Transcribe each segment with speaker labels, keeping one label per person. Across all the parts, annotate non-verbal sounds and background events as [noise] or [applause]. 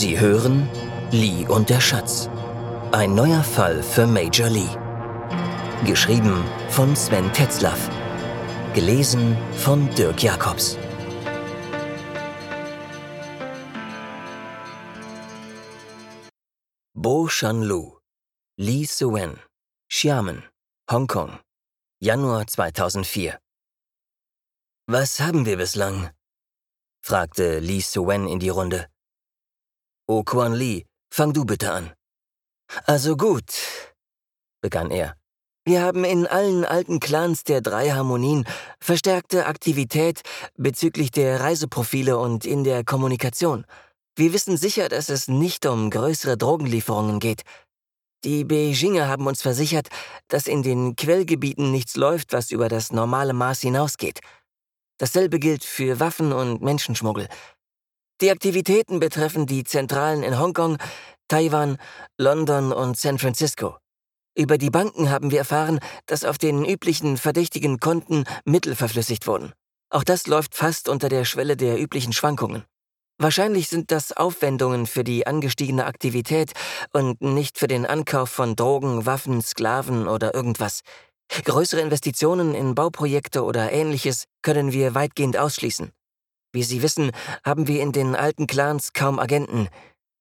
Speaker 1: Sie hören Lee und der Schatz. Ein neuer Fall für Major Lee. Geschrieben von Sven Tetzlaff. Gelesen von Dirk Jacobs. Bo Shan-Lu, Lee Suen, Xiamen, Hongkong, Januar 2004. Was haben wir bislang? fragte Lee Suen in die Runde. O Quan Li, fang du bitte an. Also gut, begann er. Wir haben in allen alten Clans der drei Harmonien verstärkte Aktivität bezüglich der Reiseprofile und in der Kommunikation. Wir wissen sicher, dass es nicht um größere Drogenlieferungen geht. Die Beijinger haben uns versichert, dass in den Quellgebieten nichts läuft, was über das normale Maß hinausgeht. Dasselbe gilt für Waffen und Menschenschmuggel. Die Aktivitäten betreffen die Zentralen in Hongkong, Taiwan, London und San Francisco. Über die Banken haben wir erfahren, dass auf den üblichen verdächtigen Konten Mittel verflüssigt wurden. Auch das läuft fast unter der Schwelle der üblichen Schwankungen. Wahrscheinlich sind das Aufwendungen für die angestiegene Aktivität und nicht für den Ankauf von Drogen, Waffen, Sklaven oder irgendwas. Größere Investitionen in Bauprojekte oder ähnliches können wir weitgehend ausschließen. Wie Sie wissen, haben wir in den alten Clans kaum Agenten.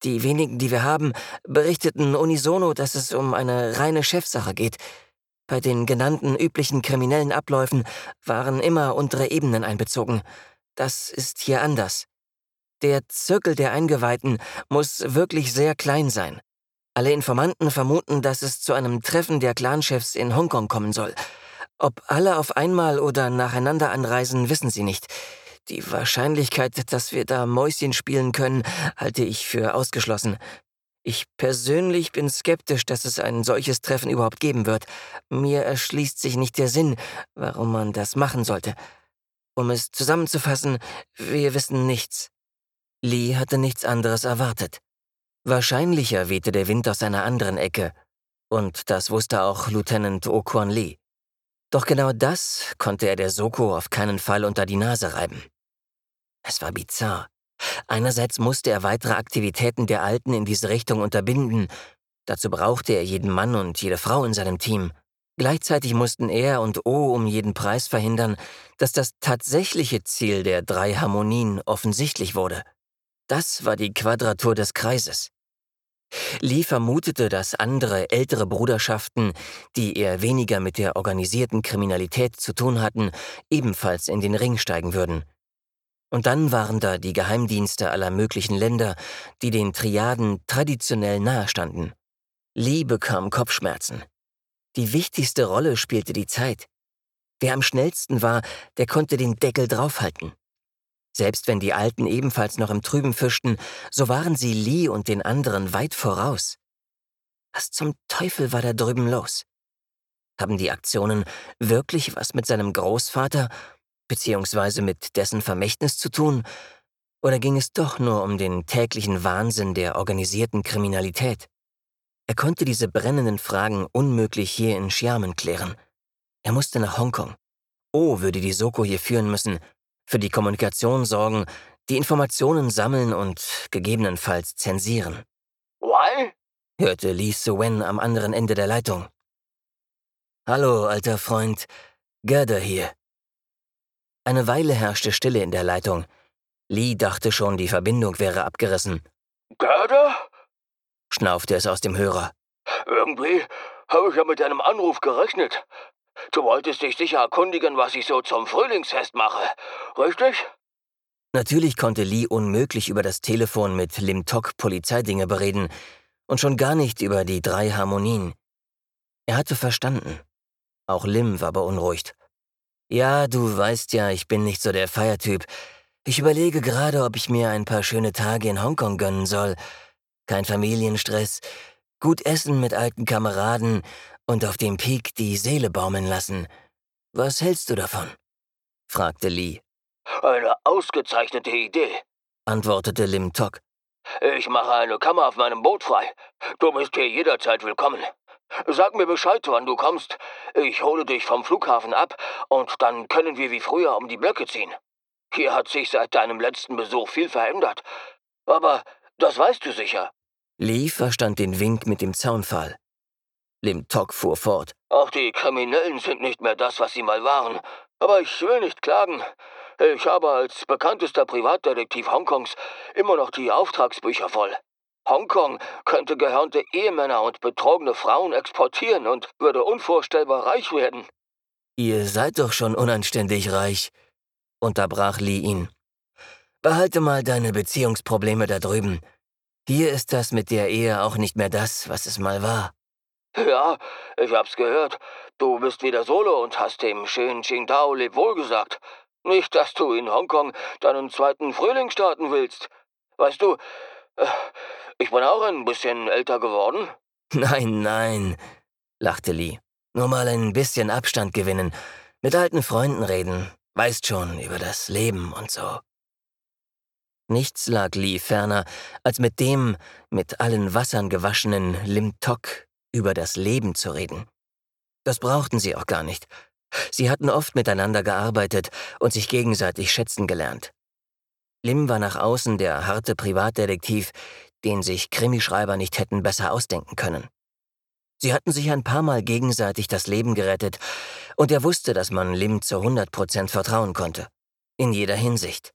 Speaker 1: Die wenigen, die wir haben, berichteten unisono, dass es um eine reine Chefsache geht. Bei den genannten üblichen kriminellen Abläufen waren immer untere Ebenen einbezogen. Das ist hier anders. Der Zirkel der Eingeweihten muss wirklich sehr klein sein. Alle Informanten vermuten, dass es zu einem Treffen der Clanchefs in Hongkong kommen soll. Ob alle auf einmal oder nacheinander anreisen, wissen sie nicht. Die Wahrscheinlichkeit, dass wir da Mäuschen spielen können, halte ich für ausgeschlossen. Ich persönlich bin skeptisch, dass es ein solches Treffen überhaupt geben wird. Mir erschließt sich nicht der Sinn, warum man das machen sollte. Um es zusammenzufassen, wir wissen nichts. Lee hatte nichts anderes erwartet. Wahrscheinlicher wehte der Wind aus einer anderen Ecke. Und das wusste auch Lieutenant Okwon Lee. Doch genau das konnte er der Soko auf keinen Fall unter die Nase reiben. Es war bizarr. Einerseits musste er weitere Aktivitäten der Alten in diese Richtung unterbinden. Dazu brauchte er jeden Mann und jede Frau in seinem Team. Gleichzeitig mussten er und O um jeden Preis verhindern, dass das tatsächliche Ziel der drei Harmonien offensichtlich wurde. Das war die Quadratur des Kreises. Lee vermutete, dass andere ältere Bruderschaften, die eher weniger mit der organisierten Kriminalität zu tun hatten, ebenfalls in den Ring steigen würden. Und dann waren da die Geheimdienste aller möglichen Länder, die den Triaden traditionell nahestanden. Lee bekam Kopfschmerzen. Die wichtigste Rolle spielte die Zeit. Wer am schnellsten war, der konnte den Deckel draufhalten. Selbst wenn die Alten ebenfalls noch im Trüben fischten, so waren sie Lee und den anderen weit voraus. Was zum Teufel war da drüben los? Haben die Aktionen wirklich was mit seinem Großvater beziehungsweise mit dessen Vermächtnis zu tun? Oder ging es doch nur um den täglichen Wahnsinn der organisierten Kriminalität? Er konnte diese brennenden Fragen unmöglich hier in Xiamen klären. Er musste nach Hongkong. Oh würde die Soko hier führen müssen, für die Kommunikation sorgen, die Informationen sammeln und gegebenenfalls zensieren.
Speaker 2: Why?
Speaker 1: hörte Lee Suen am anderen Ende der Leitung. Hallo, alter Freund. Gerda hier. Eine Weile herrschte Stille in der Leitung. Lee dachte schon, die Verbindung wäre abgerissen.
Speaker 2: Gerda?
Speaker 1: schnaufte es aus dem Hörer.
Speaker 2: Irgendwie habe ich ja mit deinem Anruf gerechnet. Du wolltest dich sicher erkundigen, was ich so zum Frühlingsfest mache, richtig?
Speaker 1: Natürlich konnte Lee unmöglich über das Telefon mit Lim Tok Polizeidinge bereden und schon gar nicht über die drei Harmonien. Er hatte verstanden. Auch Lim war beunruhigt. Ja, du weißt ja, ich bin nicht so der Feiertyp. Ich überlege gerade, ob ich mir ein paar schöne Tage in Hongkong gönnen soll. Kein Familienstress, gut essen mit alten Kameraden und auf dem Peak die Seele baumeln lassen. Was hältst du davon? fragte Lee.
Speaker 2: Eine ausgezeichnete Idee,
Speaker 1: antwortete Lim Tok.
Speaker 2: Ich mache eine Kammer auf meinem Boot frei. Du bist hier jederzeit willkommen. Sag mir Bescheid, wann du kommst. Ich hole dich vom Flughafen ab und dann können wir wie früher um die Blöcke ziehen. Hier hat sich seit deinem letzten Besuch viel verändert. Aber Das weißt du sicher.
Speaker 1: Lee verstand den Wink mit dem Zaunpfahl. Lim Tok fuhr fort.
Speaker 2: Auch die Kriminellen sind nicht mehr das, was sie mal waren. Aber ich will nicht klagen. Ich habe als bekanntester Privatdetektiv Hongkongs immer noch die Auftragsbücher voll. Hongkong könnte gehörnte Ehemänner und betrogene Frauen exportieren und würde unvorstellbar reich werden.
Speaker 1: Ihr seid doch schon unanständig reich, unterbrach Lee ihn. Behalte mal deine Beziehungsprobleme da drüben. Hier ist das mit der Ehe auch nicht mehr das, was es mal war.
Speaker 2: Ja, ich hab's gehört. Du bist wieder solo und hast dem schönen Qingdao Lebwohl gesagt. Nicht, dass du in Hongkong deinen zweiten Frühling starten willst. Weißt du, ich bin auch ein bisschen älter geworden. [laughs]
Speaker 1: Nein, nein, lachte Lee. Nur mal ein bisschen Abstand gewinnen, mit alten Freunden reden, weißt schon über das Leben und so. Nichts lag Lee ferner, als mit dem, mit allen Wassern gewaschenen Lim Tok über das Leben zu reden. Das brauchten sie auch gar nicht. Sie hatten oft miteinander gearbeitet und sich gegenseitig schätzen gelernt. Lim war nach außen der harte Privatdetektiv, den sich Krimischreiber nicht hätten besser ausdenken können. Sie hatten sich ein paar Mal gegenseitig das Leben gerettet, und er wusste, dass man Lim zu 100 Prozent vertrauen konnte. In jeder Hinsicht.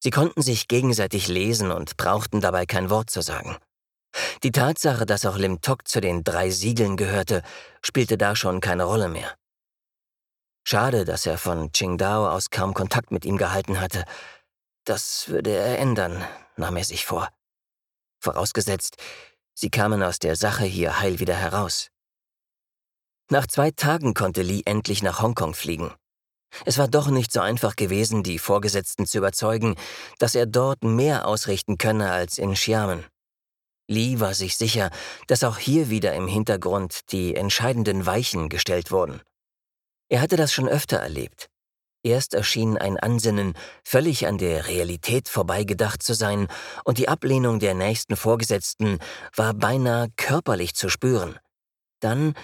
Speaker 1: Sie konnten sich gegenseitig lesen und brauchten dabei kein Wort zu sagen. Die Tatsache, dass auch Lim Tok zu den drei Siegeln gehörte, spielte da schon keine Rolle mehr. Schade, dass er von Qingdao aus kaum Kontakt mit ihm gehalten hatte. Das würde er ändern, nahm er sich vor. Vorausgesetzt, sie kamen aus der Sache hier heil wieder heraus. Nach zwei Tagen konnte Lee endlich nach Hongkong fliegen. Es war doch nicht so einfach gewesen, die Vorgesetzten zu überzeugen, dass er dort mehr ausrichten könne als in Xiamen. Lee war sich sicher, dass auch hier wieder im Hintergrund die entscheidenden Weichen gestellt wurden. Er hatte das schon öfter erlebt. Erst erschien ein Ansinnen, völlig an der Realität vorbeigedacht zu sein, und die Ablehnung der nächsten Vorgesetzten war beinahe körperlich zu spüren. Dann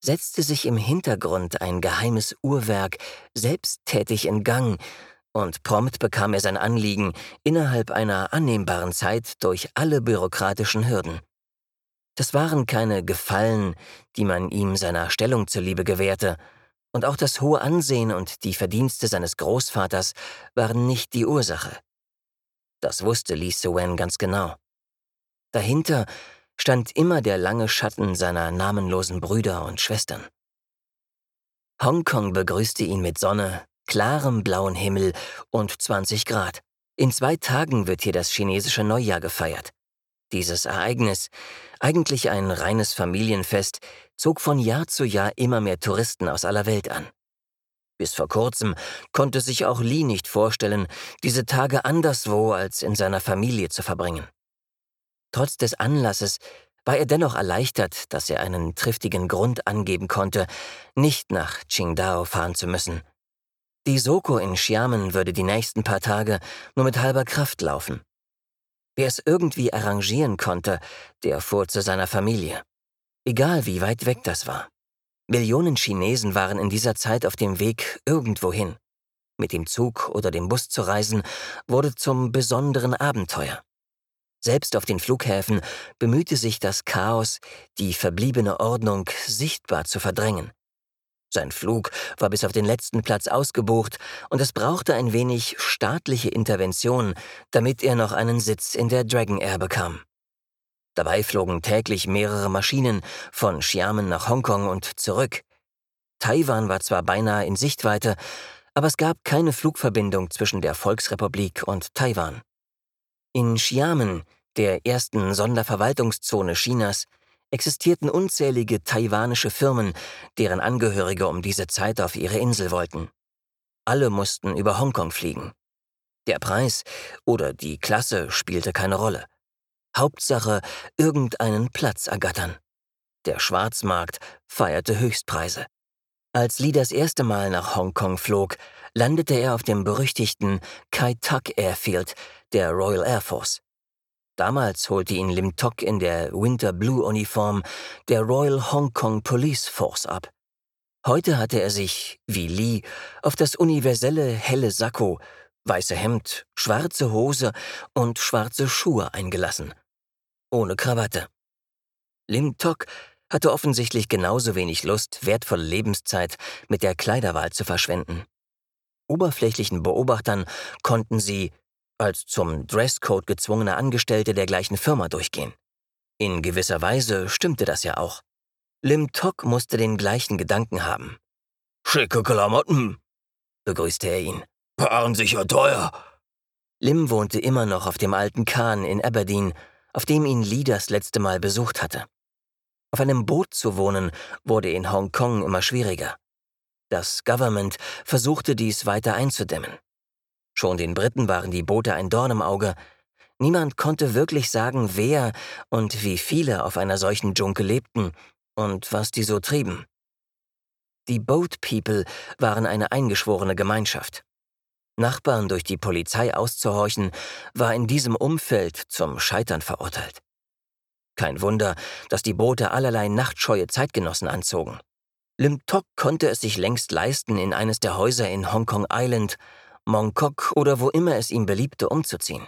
Speaker 1: setzte sich im Hintergrund ein geheimes Uhrwerk selbsttätig in Gang, und prompt bekam er sein Anliegen innerhalb einer annehmbaren Zeit durch alle bürokratischen Hürden. Das waren keine Gefallen, die man ihm seiner Stellung zuliebe gewährte, und auch das hohe Ansehen und die Verdienste seines Großvaters waren nicht die Ursache. Das wusste Li Suen ganz genau. Dahinter stand immer der lange Schatten seiner namenlosen Brüder und Schwestern. Hongkong begrüßte ihn mit Sonne, klarem blauen Himmel und 20 Grad. In zwei Tagen wird hier das chinesische Neujahr gefeiert. Dieses Ereignis, eigentlich ein reines Familienfest, zog von Jahr zu Jahr immer mehr Touristen aus aller Welt an. Bis vor kurzem konnte sich auch Li nicht vorstellen, diese Tage anderswo als in seiner Familie zu verbringen. Trotz des Anlasses war er dennoch erleichtert, dass er einen triftigen Grund angeben konnte, nicht nach Qingdao fahren zu müssen. Die Soko in Xiamen würde die nächsten paar Tage nur mit halber Kraft laufen. Wer es irgendwie arrangieren konnte, der fuhr zu seiner Familie. Egal wie weit weg das war. Millionen Chinesen waren in dieser Zeit auf dem Weg irgendwohin. Mit dem Zug oder dem Bus zu reisen, wurde zum besonderen Abenteuer. Selbst auf den Flughäfen bemühte sich das Chaos, die verbliebene Ordnung sichtbar zu verdrängen. Sein Flug war bis auf den letzten Platz ausgebucht und es brauchte ein wenig staatliche Intervention, damit er noch einen Sitz in der Dragon Air bekam. Dabei flogen täglich mehrere Maschinen von Xiamen nach Hongkong und zurück. Taiwan war zwar beinahe in Sichtweite, aber es gab keine Flugverbindung zwischen der Volksrepublik und Taiwan. In Xiamen, der ersten Sonderverwaltungszone Chinas, existierten unzählige taiwanische Firmen, deren Angehörige um diese Zeit auf ihre Insel wollten. Alle mussten über Hongkong fliegen. Der Preis oder die Klasse spielte keine Rolle. Hauptsache, irgendeinen Platz ergattern. Der Schwarzmarkt feierte Höchstpreise. Als Lee das erste Mal nach Hongkong flog, landete er auf dem berüchtigten Kai Tak Airfield der Royal Air Force. Damals holte ihn Lim Tok in der Winter Blue Uniform der Royal Hong Kong Police Force ab. Heute hatte er sich, wie Lee, auf das universelle helle Sakko weiße Hemd, schwarze Hose und schwarze Schuhe eingelassen. Ohne Krawatte. Lim Tok hatte offensichtlich genauso wenig Lust, wertvolle Lebenszeit mit der Kleiderwahl zu verschwenden. Oberflächlichen Beobachtern konnten sie, als zum Dresscode gezwungene Angestellte der gleichen Firma durchgehen. In gewisser Weise stimmte das ja auch. Lim Tok musste den gleichen Gedanken haben.
Speaker 2: Schicke Klamotten,
Speaker 1: begrüßte er ihn.
Speaker 2: Waren sicher teuer.
Speaker 1: Lim wohnte immer noch auf dem alten Kahn in Aberdeen, auf dem ihn Lee das letzte Mal besucht hatte. Auf einem Boot zu wohnen wurde in Hongkong immer schwieriger. Das Government versuchte dies weiter einzudämmen. Schon den Briten waren die Boote ein Dorn im Auge. Niemand konnte wirklich sagen, wer und wie viele auf einer solchen Dschunke lebten und was die so trieben. Die Boat People waren eine eingeschworene Gemeinschaft. Nachbarn durch die Polizei auszuhorchen, war in diesem Umfeld zum Scheitern verurteilt. Kein Wunder, dass die Boote allerlei nachtscheue Zeitgenossen anzogen. Lim Tok konnte es sich längst leisten, in eines der Häuser in Hong Kong Island, Mongkok oder wo immer es ihm beliebte umzuziehen.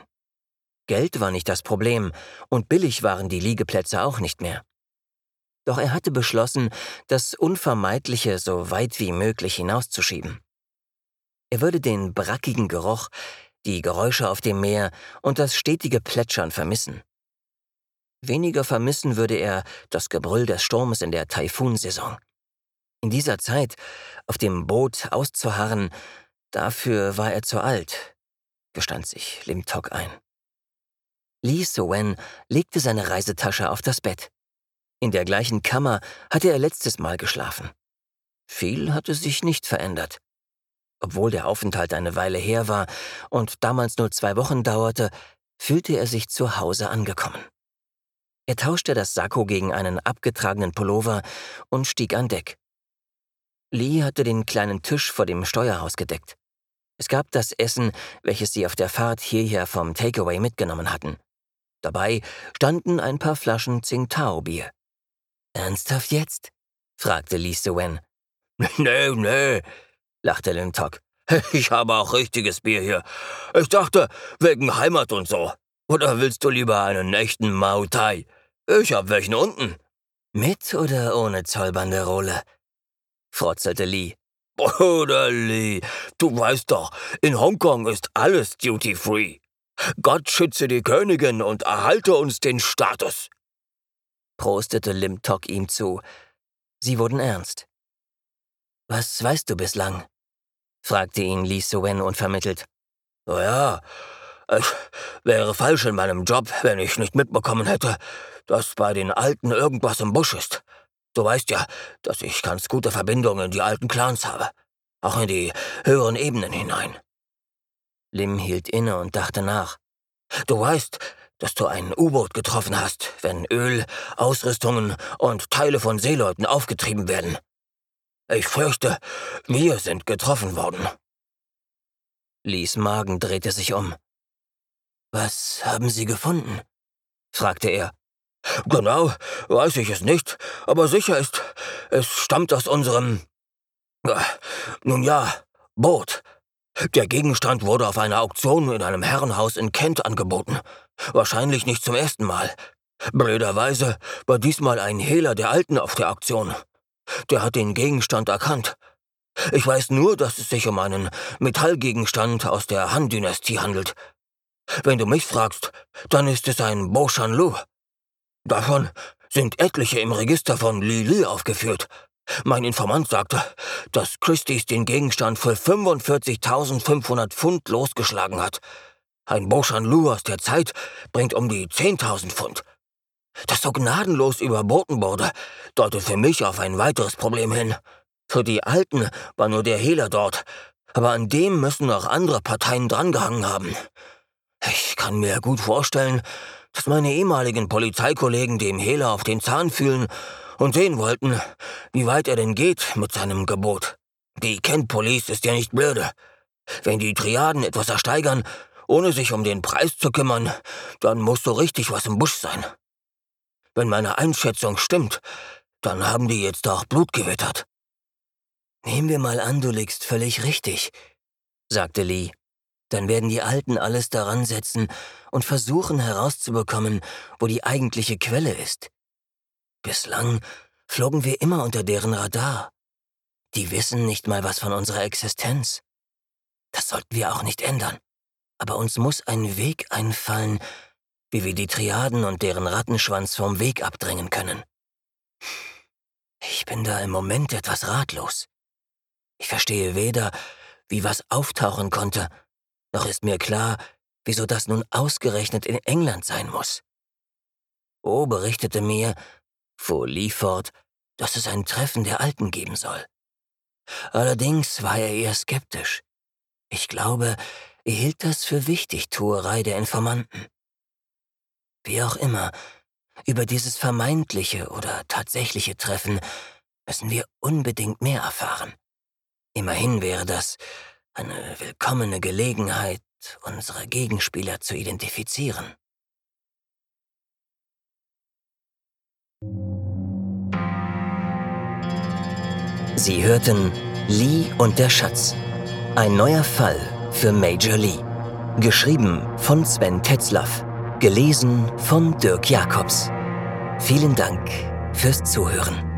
Speaker 1: Geld war nicht das Problem und billig waren die Liegeplätze auch nicht mehr. Doch er hatte beschlossen, das Unvermeidliche so weit wie möglich hinauszuschieben. Er würde den brackigen Geruch, die Geräusche auf dem Meer und das stetige Plätschern vermissen. Weniger vermissen würde er das Gebrüll des Sturmes in der Taifunsaison. In dieser Zeit, auf dem Boot auszuharren, dafür war er zu alt, gestand sich Lim Tok ein. Lee So-wen legte seine Reisetasche auf das Bett. In der gleichen Kammer hatte er letztes Mal geschlafen. Viel hatte sich nicht verändert. Obwohl der Aufenthalt eine Weile her war und damals nur zwei Wochen dauerte, fühlte er sich zu Hause angekommen. Er tauschte das Sakko gegen einen abgetragenen Pullover und stieg an Deck. Lee hatte den kleinen Tisch vor dem Steuerhaus gedeckt. Es gab das Essen, welches sie auf der Fahrt hierher vom Takeaway mitgenommen hatten. Dabei standen ein paar Flaschen Tsingtao-Bier. Ernsthaft jetzt? fragte Lee Wen.
Speaker 2: Nee, nee, lachte Lim Tok. [laughs] Ich habe auch richtiges Bier hier. Ich dachte, wegen Heimat und so. Oder willst du lieber einen echten Mau Tai? Ich hab welchen unten.
Speaker 1: Mit oder ohne Zollbanderole? frotzelte Lee.
Speaker 2: Bruder Lee, du weißt doch, in Hongkong ist alles duty-free. Gott schütze die Königin und erhalte uns den Status
Speaker 1: prostete Lim Tok ihm zu. Sie wurden ernst. Was weißt du bislang? fragte ihn Li Suen unvermittelt.
Speaker 2: Naja, ich wäre falsch in meinem Job, wenn ich nicht mitbekommen hätte, dass bei den Alten irgendwas im Busch ist. Du weißt ja, dass ich ganz gute Verbindungen in die alten Clans habe. Auch in die höheren Ebenen hinein.
Speaker 1: Lim hielt inne und dachte nach.
Speaker 2: Du weißt, dass du ein U-Boot getroffen hast, wenn Öl, Ausrüstungen und Teile von Seeleuten aufgetrieben werden. Ich fürchte, wir sind getroffen worden.
Speaker 1: Lies Magen drehte sich um. Was haben Sie gefunden? fragte er.
Speaker 2: Genau, weiß ich es nicht, aber sicher ist, es stammt aus unserem. Äh, nun ja, Boot. Der Gegenstand wurde auf einer Auktion in einem Herrenhaus in Kent angeboten. Wahrscheinlich nicht zum ersten Mal. Blöderweise war diesmal ein Hehler der Alten auf der Auktion. Der hat den Gegenstand erkannt. Ich weiß nur, dass es sich um einen Metallgegenstand aus der Han-Dynastie handelt. Wenn du mich fragst, dann ist es ein Bo Shan Lu. Davon sind etliche im Register von Li Li aufgeführt. Mein Informant sagte, dass Christie's den Gegenstand für 45.500 Pfund losgeschlagen hat. Ein Boshan Lu aus der Zeit bringt um die 10.000 Pfund. Das so gnadenlos überboten wurde, deutet für mich auf ein weiteres Problem hin. Für die Alten war nur der Hehler dort, aber an dem müssen auch andere Parteien drangehangen haben. Ich kann mir gut vorstellen, dass meine ehemaligen Polizeikollegen dem Hehler auf den Zahn fühlen und sehen wollten, wie weit er denn geht mit seinem Gebot. Die Kent Police ist ja nicht blöde. Wenn die Triaden etwas ersteigern, ohne sich um den Preis zu kümmern, dann muss so richtig was im Busch sein. Wenn meine Einschätzung stimmt, dann haben die jetzt auch Blut gewittert.
Speaker 1: Nehmen wir mal an, du liegst völlig richtig, sagte Lee. Dann werden die Alten alles daran setzen und versuchen herauszubekommen, wo die eigentliche Quelle ist. Bislang flogen wir immer unter deren Radar. Die wissen nicht mal was von unserer Existenz. Das sollten wir auch nicht ändern. Aber uns muss ein Weg einfallen, wie wir die Triaden und deren Rattenschwanz vom Weg abdrängen können. Ich bin da im Moment etwas ratlos. Ich verstehe weder, wie was auftauchen konnte, noch ist mir klar, wieso das nun ausgerechnet in England sein muss. O berichtete mir, fuhr Lee fort, dass es ein Treffen der Alten geben soll. Allerdings war er eher skeptisch. Ich glaube, er hielt das für Wichtigtuerei der Informanten. Wie auch immer, über dieses vermeintliche oder tatsächliche Treffen müssen wir unbedingt mehr erfahren. Immerhin wäre das eine willkommene Gelegenheit, unsere Gegenspieler zu identifizieren. Sie hörten Lee und der Schatz. Ein neuer Fall für Major Lee. Geschrieben von Sven Tetzlaff. Gelesen von Dirk Jacobs. Vielen Dank fürs Zuhören.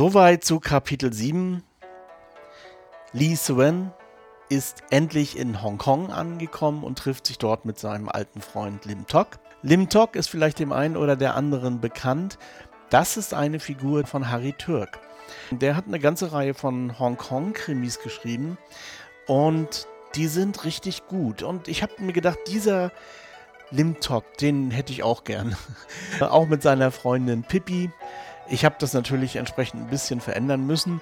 Speaker 3: Soweit zu Kapitel 7. Lee Suen ist endlich in Hongkong angekommen und trifft sich dort mit seinem alten Freund Lim Tok. Lim Tok ist vielleicht dem einen oder der anderen bekannt. Das ist eine Figur von Harry Türk. Der hat eine ganze Reihe von Hongkong-Krimis geschrieben und die sind richtig gut. Und ich habe mir gedacht, dieser Lim Tok, den hätte ich auch gern. [laughs] auch mit seiner Freundin Pippi. Ich habe das natürlich entsprechend ein bisschen verändern müssen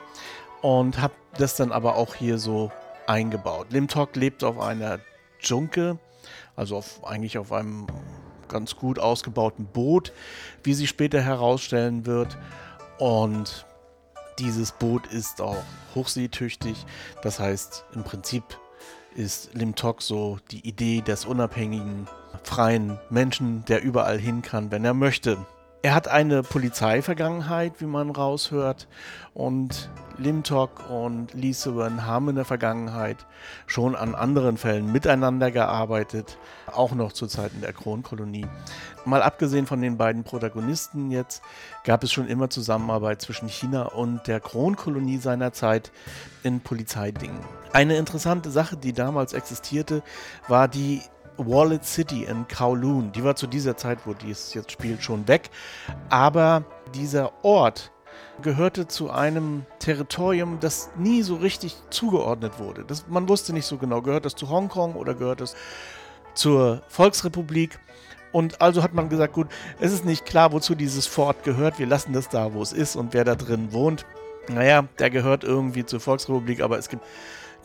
Speaker 3: und habe das dann aber auch hier so eingebaut. Limtok lebt auf einer Junke, also auf, eigentlich auf einem ganz gut ausgebauten Boot, wie sich später herausstellen wird. Und dieses Boot ist auch hochseetüchtig. Das heißt, im Prinzip ist Limtok so die Idee des unabhängigen, freien Menschen, der überall hin kann, wenn er möchte. Er hat eine Polizeivergangenheit, wie man raushört. Und Limtok und Lee Suwan haben in der Vergangenheit schon an anderen Fällen miteinander gearbeitet, auch noch zu Zeiten der Kronkolonie. Mal abgesehen von den beiden Protagonisten jetzt, gab es schon immer Zusammenarbeit zwischen China und der Kronkolonie seiner Zeit in Polizeidingen. Eine interessante Sache, die damals existierte, war die Wallet City in Kowloon. Die war zu dieser Zeit, wo dies jetzt spielt, schon weg. Aber dieser Ort gehörte zu einem Territorium, das nie so richtig zugeordnet wurde. Das, man wusste nicht so genau, gehört das zu Hongkong oder gehört es zur Volksrepublik. Und also hat man gesagt, gut, es ist nicht klar, wozu dieses Fort gehört. Wir lassen das da, wo es ist und wer da drin wohnt. Naja, der gehört irgendwie zur Volksrepublik, aber es gibt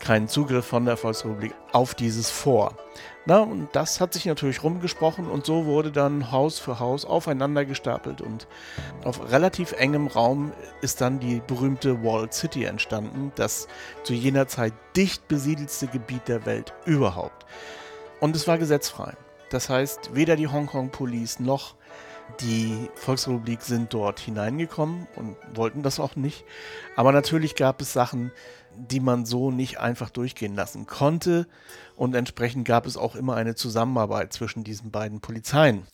Speaker 3: keinen Zugriff von der Volksrepublik auf dieses Fort. Na, und das hat sich natürlich rumgesprochen und so wurde dann Haus für Haus aufeinander gestapelt und auf relativ engem Raum ist dann die berühmte Walled City entstanden, das zu jener Zeit dicht besiedelste Gebiet der Welt überhaupt. Und es war gesetzfrei. Das heißt, weder die Hongkong Police noch die Volksrepublik sind dort hineingekommen und wollten das auch nicht. Aber natürlich gab es Sachen, die man so nicht einfach durchgehen lassen konnte. Und entsprechend gab es auch immer eine Zusammenarbeit zwischen diesen beiden Polizeien.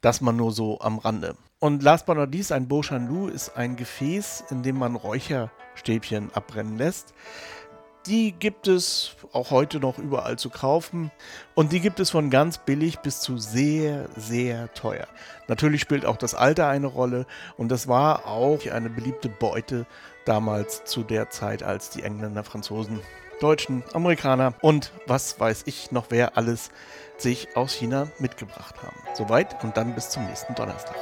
Speaker 3: Das man nur so am Rande. Und last but not least, ein Beauchanlou ist ein Gefäß, in dem man Räucherstäbchen abbrennen lässt. Die gibt es auch heute noch überall zu kaufen. Und die gibt es von ganz billig bis zu sehr, sehr teuer. Natürlich spielt auch das Alter eine Rolle. Und das war auch eine beliebte Beute damals zu der Zeit, als die Engländer, Franzosen, Deutschen, Amerikaner und was weiß ich noch wer alles sich aus China mitgebracht haben. Soweit und dann bis zum nächsten Donnerstag.